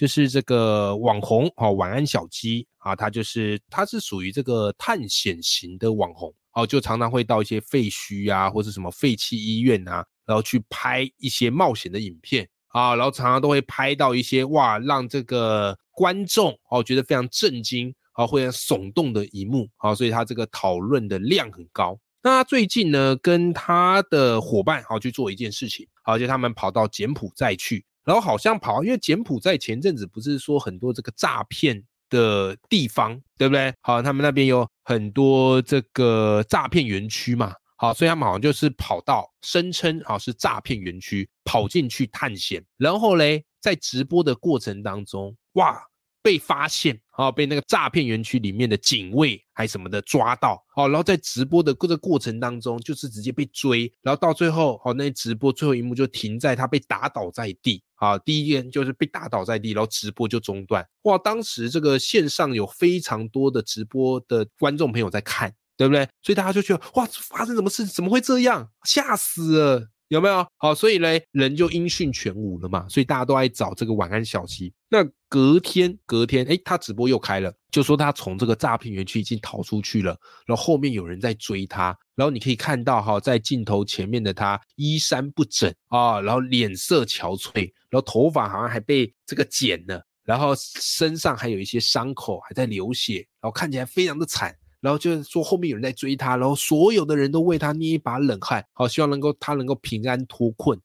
就是这个网红哈晚安小鸡啊，他就是他是属于这个探险型的网红哦，就常常会到一些废墟啊，或者什么废弃医院啊，然后去拍一些冒险的影片。啊，然后常常都会拍到一些哇，让这个观众哦觉得非常震惊啊，会很耸动的一幕啊，所以他这个讨论的量很高。那他最近呢，跟他的伙伴好去做一件事情，好，就他们跑到柬埔寨去，然后好像跑，因为柬埔寨前阵子不是说很多这个诈骗的地方，对不对？好，他们那边有很多这个诈骗园区嘛。好，所以他们好像就是跑到声称啊是诈骗园区，跑进去探险，然后嘞，在直播的过程当中，哇，被发现啊，被那个诈骗园区里面的警卫还什么的抓到，哦，然后在直播的这个过程当中，就是直接被追，然后到最后，哦，那直播最后一幕就停在他被打倒在地，啊，第一件就是被打倒在地，然后直播就中断，哇，当时这个线上有非常多的直播的观众朋友在看。对不对？所以大家就觉得哇，发生什么事？怎么会这样？吓死了，有没有？好，所以嘞，人就音讯全无了嘛。所以大家都在找这个晚安小七。那隔天，隔天，哎，他直播又开了，就说他从这个诈骗园区已经逃出去了，然后后面有人在追他。然后你可以看到哈，在镜头前面的他衣衫不整啊，然后脸色憔悴，然后头发好像还被这个剪了，然后身上还有一些伤口还在流血，然后看起来非常的惨。然后就是说后面有人在追他，然后所有的人都为他捏一把冷汗，好，希望能够他能够平安脱困，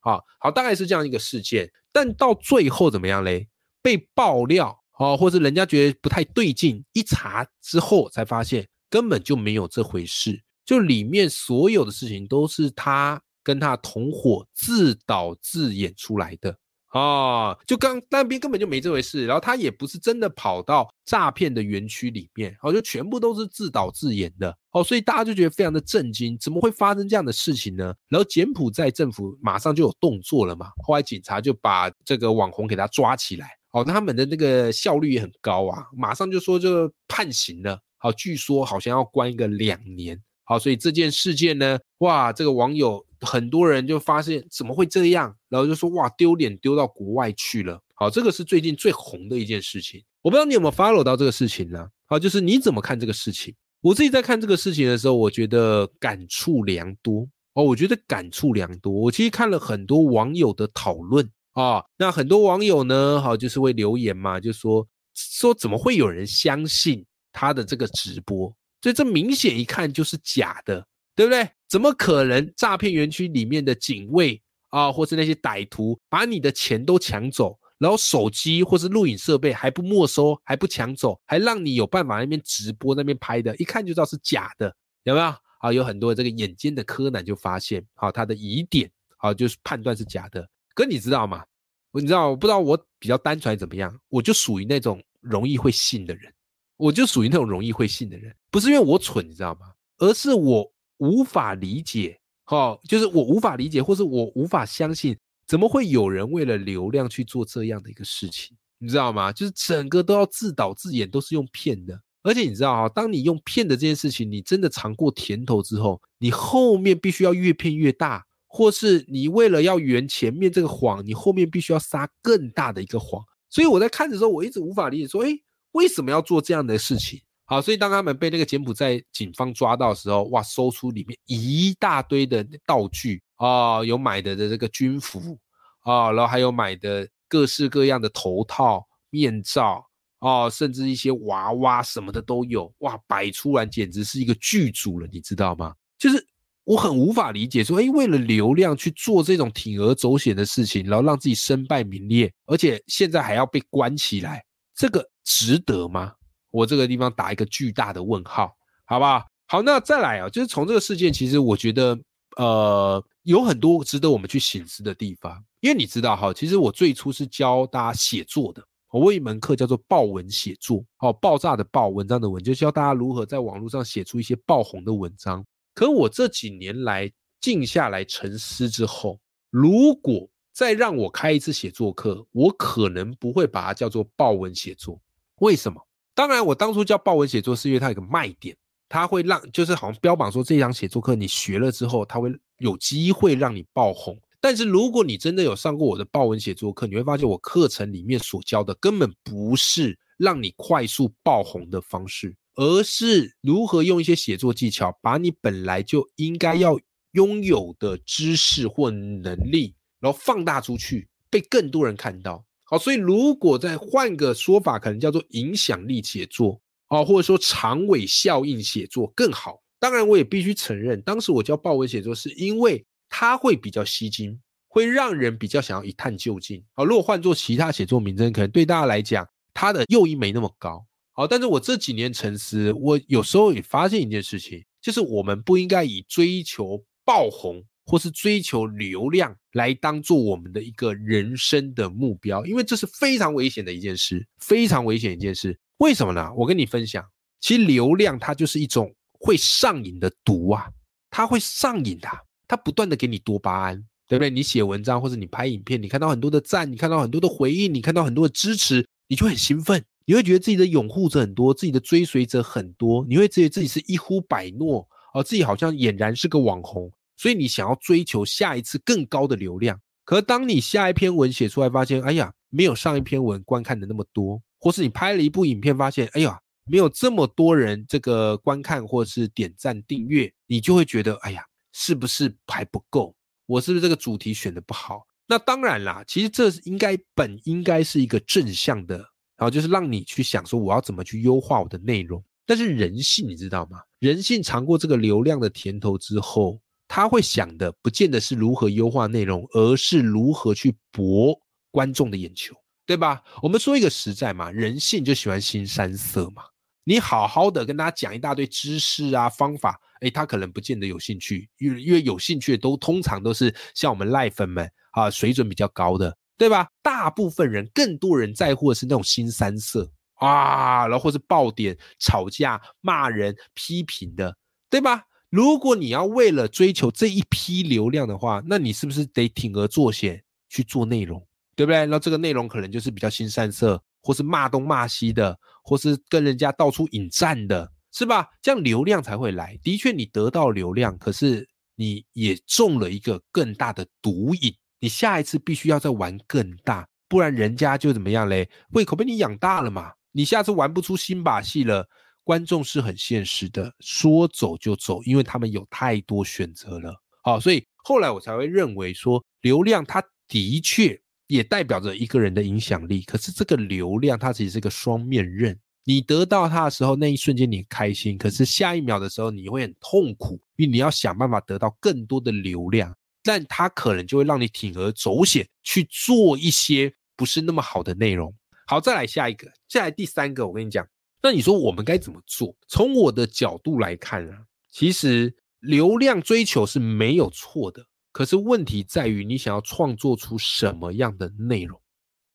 好好，大概是这样一个事件。但到最后怎么样嘞？被爆料，哦，或者人家觉得不太对劲，一查之后才发现根本就没有这回事，就里面所有的事情都是他跟他同伙自导自演出来的。哦，就刚那边根本就没这回事，然后他也不是真的跑到诈骗的园区里面，哦，就全部都是自导自演的，哦，所以大家就觉得非常的震惊，怎么会发生这样的事情呢？然后柬埔寨政府马上就有动作了嘛，后来警察就把这个网红给他抓起来，哦，他们的那个效率也很高啊，马上就说就判刑了，好，据说好像要关一个两年，好，所以这件事件呢，哇，这个网友。很多人就发现怎么会这样，然后就说哇丢脸丢到国外去了。好，这个是最近最红的一件事情。我不知道你有没有 follow 到这个事情呢？好，就是你怎么看这个事情？我自己在看这个事情的时候，我觉得感触良多哦。我觉得感触良多。我其实看了很多网友的讨论啊，那很多网友呢，好就是会留言嘛，就说说怎么会有人相信他的这个直播？所以这明显一看就是假的。对不对？怎么可能诈骗园区里面的警卫啊，或是那些歹徒把你的钱都抢走，然后手机或是录影设备还不没收，还不抢走，还让你有办法那边直播那边拍的，一看就知道是假的，有没有？啊，有很多这个眼尖的柯南就发现，好他的疑点，好就是判断是假的。可你知道吗？你知道，我不知道我比较单纯怎么样，我就属于那种容易会信的人，我就属于那种容易会信的人，不是因为我蠢，你知道吗？而是我。无法理解，哈，就是我无法理解，或是我无法相信，怎么会有人为了流量去做这样的一个事情？你知道吗？就是整个都要自导自演，都是用骗的。而且你知道哈，当你用骗的这件事情，你真的尝过甜头之后，你后面必须要越骗越大，或是你为了要圆前面这个谎，你后面必须要撒更大的一个谎。所以我在看的时候，我一直无法理解，说，哎，为什么要做这样的事情？好，所以当他们被那个柬埔寨警方抓到的时候，哇，搜出里面一大堆的道具啊，有买的的这个军服啊，然后还有买的各式各样的头套、面罩啊，甚至一些娃娃什么的都有，哇，摆出来简直是一个剧组了，你知道吗？就是我很无法理解，说，哎，为了流量去做这种铤而走险的事情，然后让自己身败名裂，而且现在还要被关起来，这个值得吗？我这个地方打一个巨大的问号，好不好？好，那再来啊，就是从这个事件，其实我觉得，呃，有很多值得我们去醒思的地方。因为你知道哈，其实我最初是教大家写作的，我有一门课叫做爆文写作，哦，爆炸的爆，文章的文，就教大家如何在网络上写出一些爆红的文章。可我这几年来静下来沉思之后，如果再让我开一次写作课，我可能不会把它叫做报文写作。为什么？当然，我当初叫报文写作是因为它有个卖点，它会让就是好像标榜说这堂写作课你学了之后，它会有机会让你爆红。但是如果你真的有上过我的报文写作课，你会发现我课程里面所教的根本不是让你快速爆红的方式，而是如何用一些写作技巧，把你本来就应该要拥有的知识或能力。然后放大出去，被更多人看到。好，所以如果再换个说法，可能叫做影响力写作，哦，或者说长尾效应写作更好。当然，我也必须承认，当时我教报文写作，是因为它会比较吸睛，会让人比较想要一探究竟。好，如果换做其他写作名称，可能对大家来讲，它的诱因没那么高。好，但是我这几年沉思，我有时候也发现一件事情，就是我们不应该以追求爆红。或是追求流量来当做我们的一个人生的目标，因为这是非常危险的一件事，非常危险一件事。为什么呢？我跟你分享，其实流量它就是一种会上瘾的毒啊，它会上瘾的，它不断的给你多巴胺，对不对？你写文章或者你拍影片，你看到很多的赞，你看到很多的回应，你看到很多的支持，你就很兴奋，你会觉得自己的拥护者很多，自己的追随者很多，你会觉得自己是一呼百诺，哦，自己好像俨然是个网红。所以你想要追求下一次更高的流量，可当你下一篇文写出来，发现哎呀，没有上一篇文观看的那么多，或是你拍了一部影片，发现哎呀，没有这么多人这个观看或是点赞订阅，你就会觉得哎呀，是不是还不够？我是不是这个主题选的不好？那当然啦，其实这应该本应该是一个正向的，然后就是让你去想说我要怎么去优化我的内容。但是人性你知道吗？人性尝过这个流量的甜头之后。他会想的不见得是如何优化内容，而是如何去博观众的眼球，对吧？我们说一个实在嘛，人性就喜欢新三色嘛。你好好的跟大家讲一大堆知识啊方法，诶，他可能不见得有兴趣，因为因为有兴趣的都通常都是像我们赖粉们啊，水准比较高的，对吧？大部分人更多人在乎的是那种新三色啊，然后或是爆点、吵架、骂人、批评的，对吧？如果你要为了追求这一批流量的话，那你是不是得铤而走险去做内容，对不对？那这个内容可能就是比较新三色，或是骂东骂西的，或是跟人家到处引战的，是吧？这样流量才会来。的确，你得到流量，可是你也中了一个更大的毒瘾。你下一次必须要再玩更大，不然人家就怎么样嘞？胃口被你养大了嘛。你下次玩不出新把戏了。观众是很现实的，说走就走，因为他们有太多选择了。好，所以后来我才会认为说，流量它的确也代表着一个人的影响力。可是这个流量它其实是个双面刃，你得到它的时候，那一瞬间你开心，可是下一秒的时候你会很痛苦，因为你要想办法得到更多的流量，但它可能就会让你铤而走险去做一些不是那么好的内容。好，再来下一个，再来第三个，我跟你讲。那你说我们该怎么做？从我的角度来看啊，其实流量追求是没有错的，可是问题在于你想要创作出什么样的内容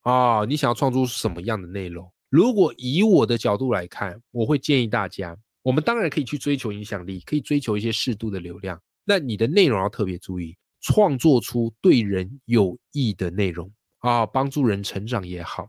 啊？你想要创作出什么样的内容？如果以我的角度来看，我会建议大家，我们当然可以去追求影响力，可以追求一些适度的流量。那你的内容要特别注意，创作出对人有益的内容啊，帮助人成长也好，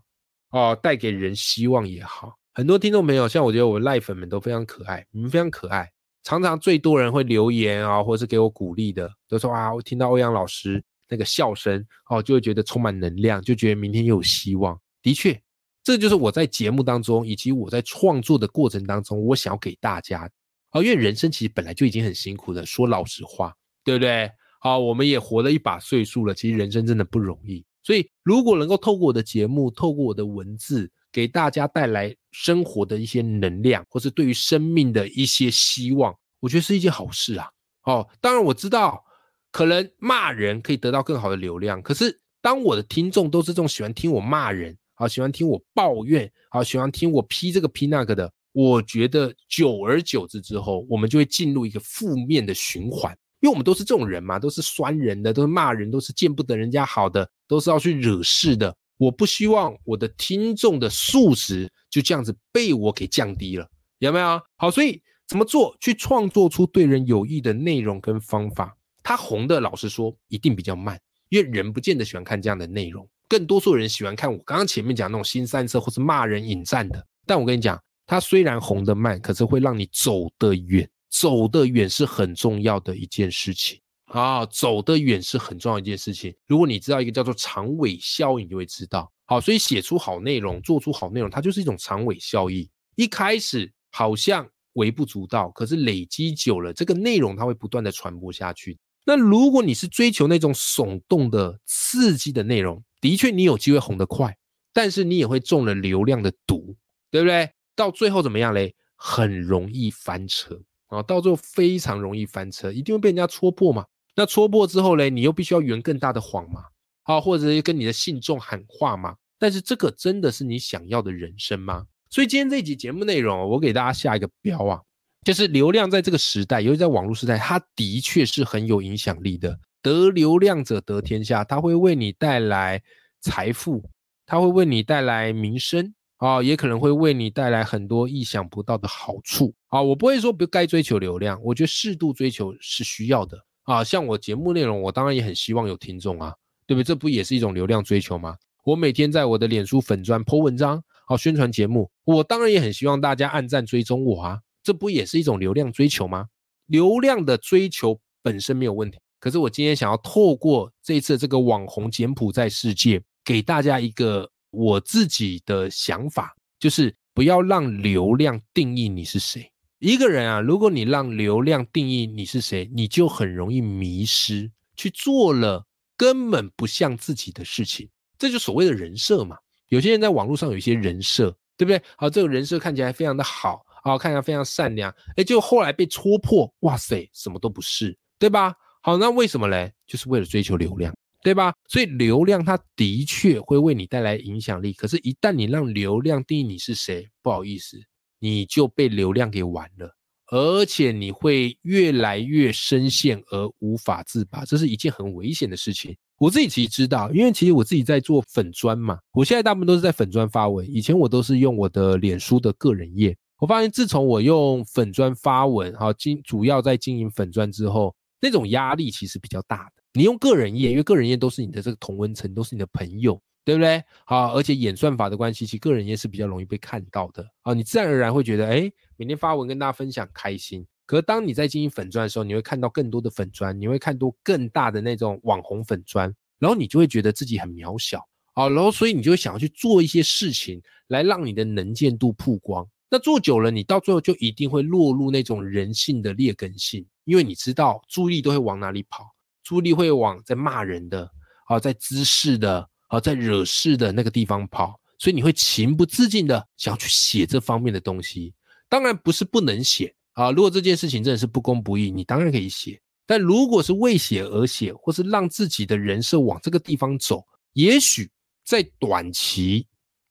啊，带给人希望也好。很多听众朋友，像我觉得我赖粉们都非常可爱，你们非常可爱。常常最多人会留言啊，或者是给我鼓励的，都说啊，我听到欧阳老师那个笑声哦，就会觉得充满能量，就觉得明天又有希望。的确，这就是我在节目当中，以及我在创作的过程当中，我想要给大家啊，因为人生其实本来就已经很辛苦的，说老实话，对不对？好，我们也活了一把岁数了，其实人生真的不容易。所以，如果能够透过我的节目，透过我的文字，给大家带来生活的一些能量，或是对于生命的一些希望，我觉得是一件好事啊。哦，当然我知道，可能骂人可以得到更好的流量，可是当我的听众都是这种喜欢听我骂人，啊，喜欢听我抱怨，啊，喜欢听我批这个批那个的，我觉得久而久之之后，我们就会进入一个负面的循环。因为我们都是这种人嘛，都是酸人的，都是骂人，都是见不得人家好的，都是要去惹事的。我不希望我的听众的素质就这样子被我给降低了，有没有？好，所以怎么做去创作出对人有益的内容跟方法？他红的，老实说一定比较慢，因为人不见得喜欢看这样的内容，更多数人喜欢看我刚刚前面讲那种新三色或是骂人引战的。但我跟你讲，他虽然红的慢，可是会让你走得远，走得远是很重要的一件事情。啊，走得远是很重要一件事情。如果你知道一个叫做长尾效应，你就会知道。好，所以写出好内容，做出好内容，它就是一种长尾效应。一开始好像微不足道，可是累积久了，这个内容它会不断的传播下去。那如果你是追求那种耸动的、刺激的内容，的确你有机会红得快，但是你也会中了流量的毒，对不对？到最后怎么样嘞？很容易翻车啊！到最后非常容易翻车，一定会被人家戳破嘛。那戳破之后嘞，你又必须要圆更大的谎嘛？好，或者跟你的信众喊话嘛？但是这个真的是你想要的人生吗？所以今天这一集节目内容，我给大家下一个标啊，就是流量在这个时代，尤其在网络时代，它的确是很有影响力的。得流量者得天下，它会为你带来财富，它会为你带来名声啊，也可能会为你带来很多意想不到的好处啊。我不会说不该追求流量，我觉得适度追求是需要的。啊，像我节目内容，我当然也很希望有听众啊，对不对？这不也是一种流量追求吗？我每天在我的脸书粉砖 po 文章，好宣传节目，我当然也很希望大家按赞追踪我啊，这不也是一种流量追求吗？流量的追求本身没有问题，可是我今天想要透过这次这个网红柬埔寨世界，给大家一个我自己的想法，就是不要让流量定义你是谁。一个人啊，如果你让流量定义你是谁，你就很容易迷失，去做了根本不像自己的事情。这就所谓的人设嘛。有些人在网络上有一些人设，对不对？好，这个人设看起来非常的好，啊，看起来非常善良，哎，就后来被戳破，哇塞，什么都不是，对吧？好，那为什么嘞？就是为了追求流量，对吧？所以流量它的确会为你带来影响力，可是，一旦你让流量定义你是谁，不好意思。你就被流量给玩了，而且你会越来越深陷而无法自拔，这是一件很危险的事情。我自己其实知道，因为其实我自己在做粉砖嘛，我现在大部分都是在粉砖发文，以前我都是用我的脸书的个人页。我发现自从我用粉砖发文，哈，经主要在经营粉砖之后，那种压力其实比较大的。你用个人页，因为个人页都是你的这个同温层，都是你的朋友。对不对？好，而且演算法的关系，其实个人页是比较容易被看到的啊。你自然而然会觉得，哎，每天发文跟大家分享开心。可是当你在经营粉钻的时候，你会看到更多的粉钻，你会看多更大的那种网红粉钻，然后你就会觉得自己很渺小啊。然后所以你就会想要去做一些事情来让你的能见度曝光。那做久了，你到最后就一定会落入那种人性的劣根性，因为你知道注意力都会往哪里跑，注意力会往在骂人的啊，在滋事的。啊，在惹事的那个地方跑，所以你会情不自禁的想要去写这方面的东西。当然不是不能写啊，如果这件事情真的是不公不义，你当然可以写。但如果是为写而写，或是让自己的人设往这个地方走，也许在短期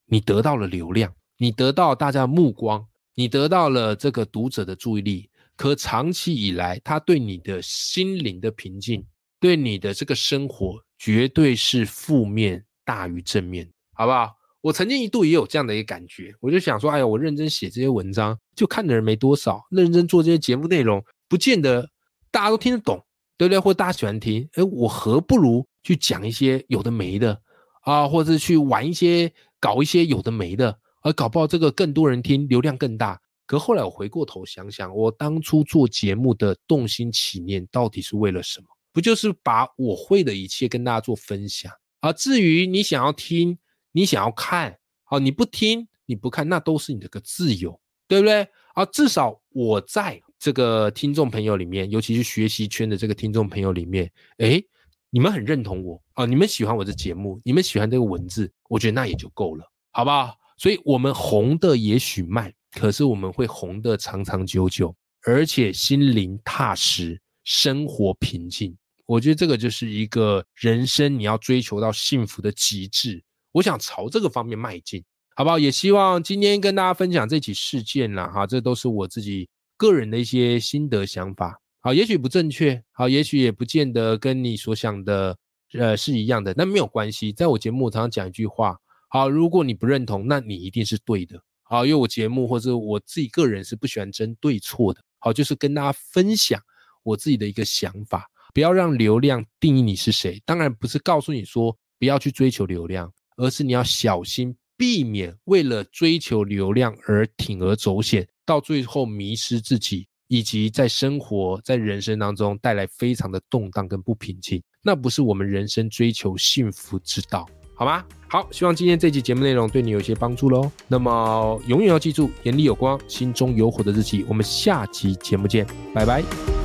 你得到了流量，你得到大家的目光，你得到了这个读者的注意力，可长期以来，他对你的心灵的平静，对你的这个生活，绝对是负面。大于正面，好不好？我曾经一度也有这样的一个感觉，我就想说，哎呀，我认真写这些文章，就看的人没多少；认真做这些节目内容，不见得大家都听得懂，对不对？或大家喜欢听，哎，我何不如去讲一些有的没的啊，或者是去玩一些、搞一些有的没的，而搞不好这个更多人听，流量更大。可后来我回过头想想，我当初做节目的动心起念，到底是为了什么？不就是把我会的一切跟大家做分享？啊，至于你想要听，你想要看，好，你不听，你不看，那都是你的个自由，对不对？啊，至少我在这个听众朋友里面，尤其是学习圈的这个听众朋友里面，哎，你们很认同我啊，你们喜欢我的节目，你们喜欢这个文字，我觉得那也就够了，好不好？所以，我们红的也许慢，可是我们会红的长长久久，而且心灵踏实，生活平静。我觉得这个就是一个人生你要追求到幸福的极致。我想朝这个方面迈进，好不好？也希望今天跟大家分享这起事件啦，哈，这都是我自己个人的一些心得想法。好，也许不正确，好，也许也不见得跟你所想的呃是一样的，那没有关系。在我节目常常讲一句话，好，如果你不认同，那你一定是对的。好，因为我节目或者我自己个人是不喜欢争对错的。好，就是跟大家分享我自己的一个想法，不要让流量定义你是谁。当然不是告诉你说不要去追求流量，而是你要小心避免为了追求流量而铤而走险，到最后迷失自己。以及在生活在人生当中带来非常的动荡跟不平静，那不是我们人生追求幸福之道，好吗？好，希望今天这期节目内容对你有些帮助喽。那么永远要记住，眼里有光，心中有火的日期。我们下期节目见，拜拜。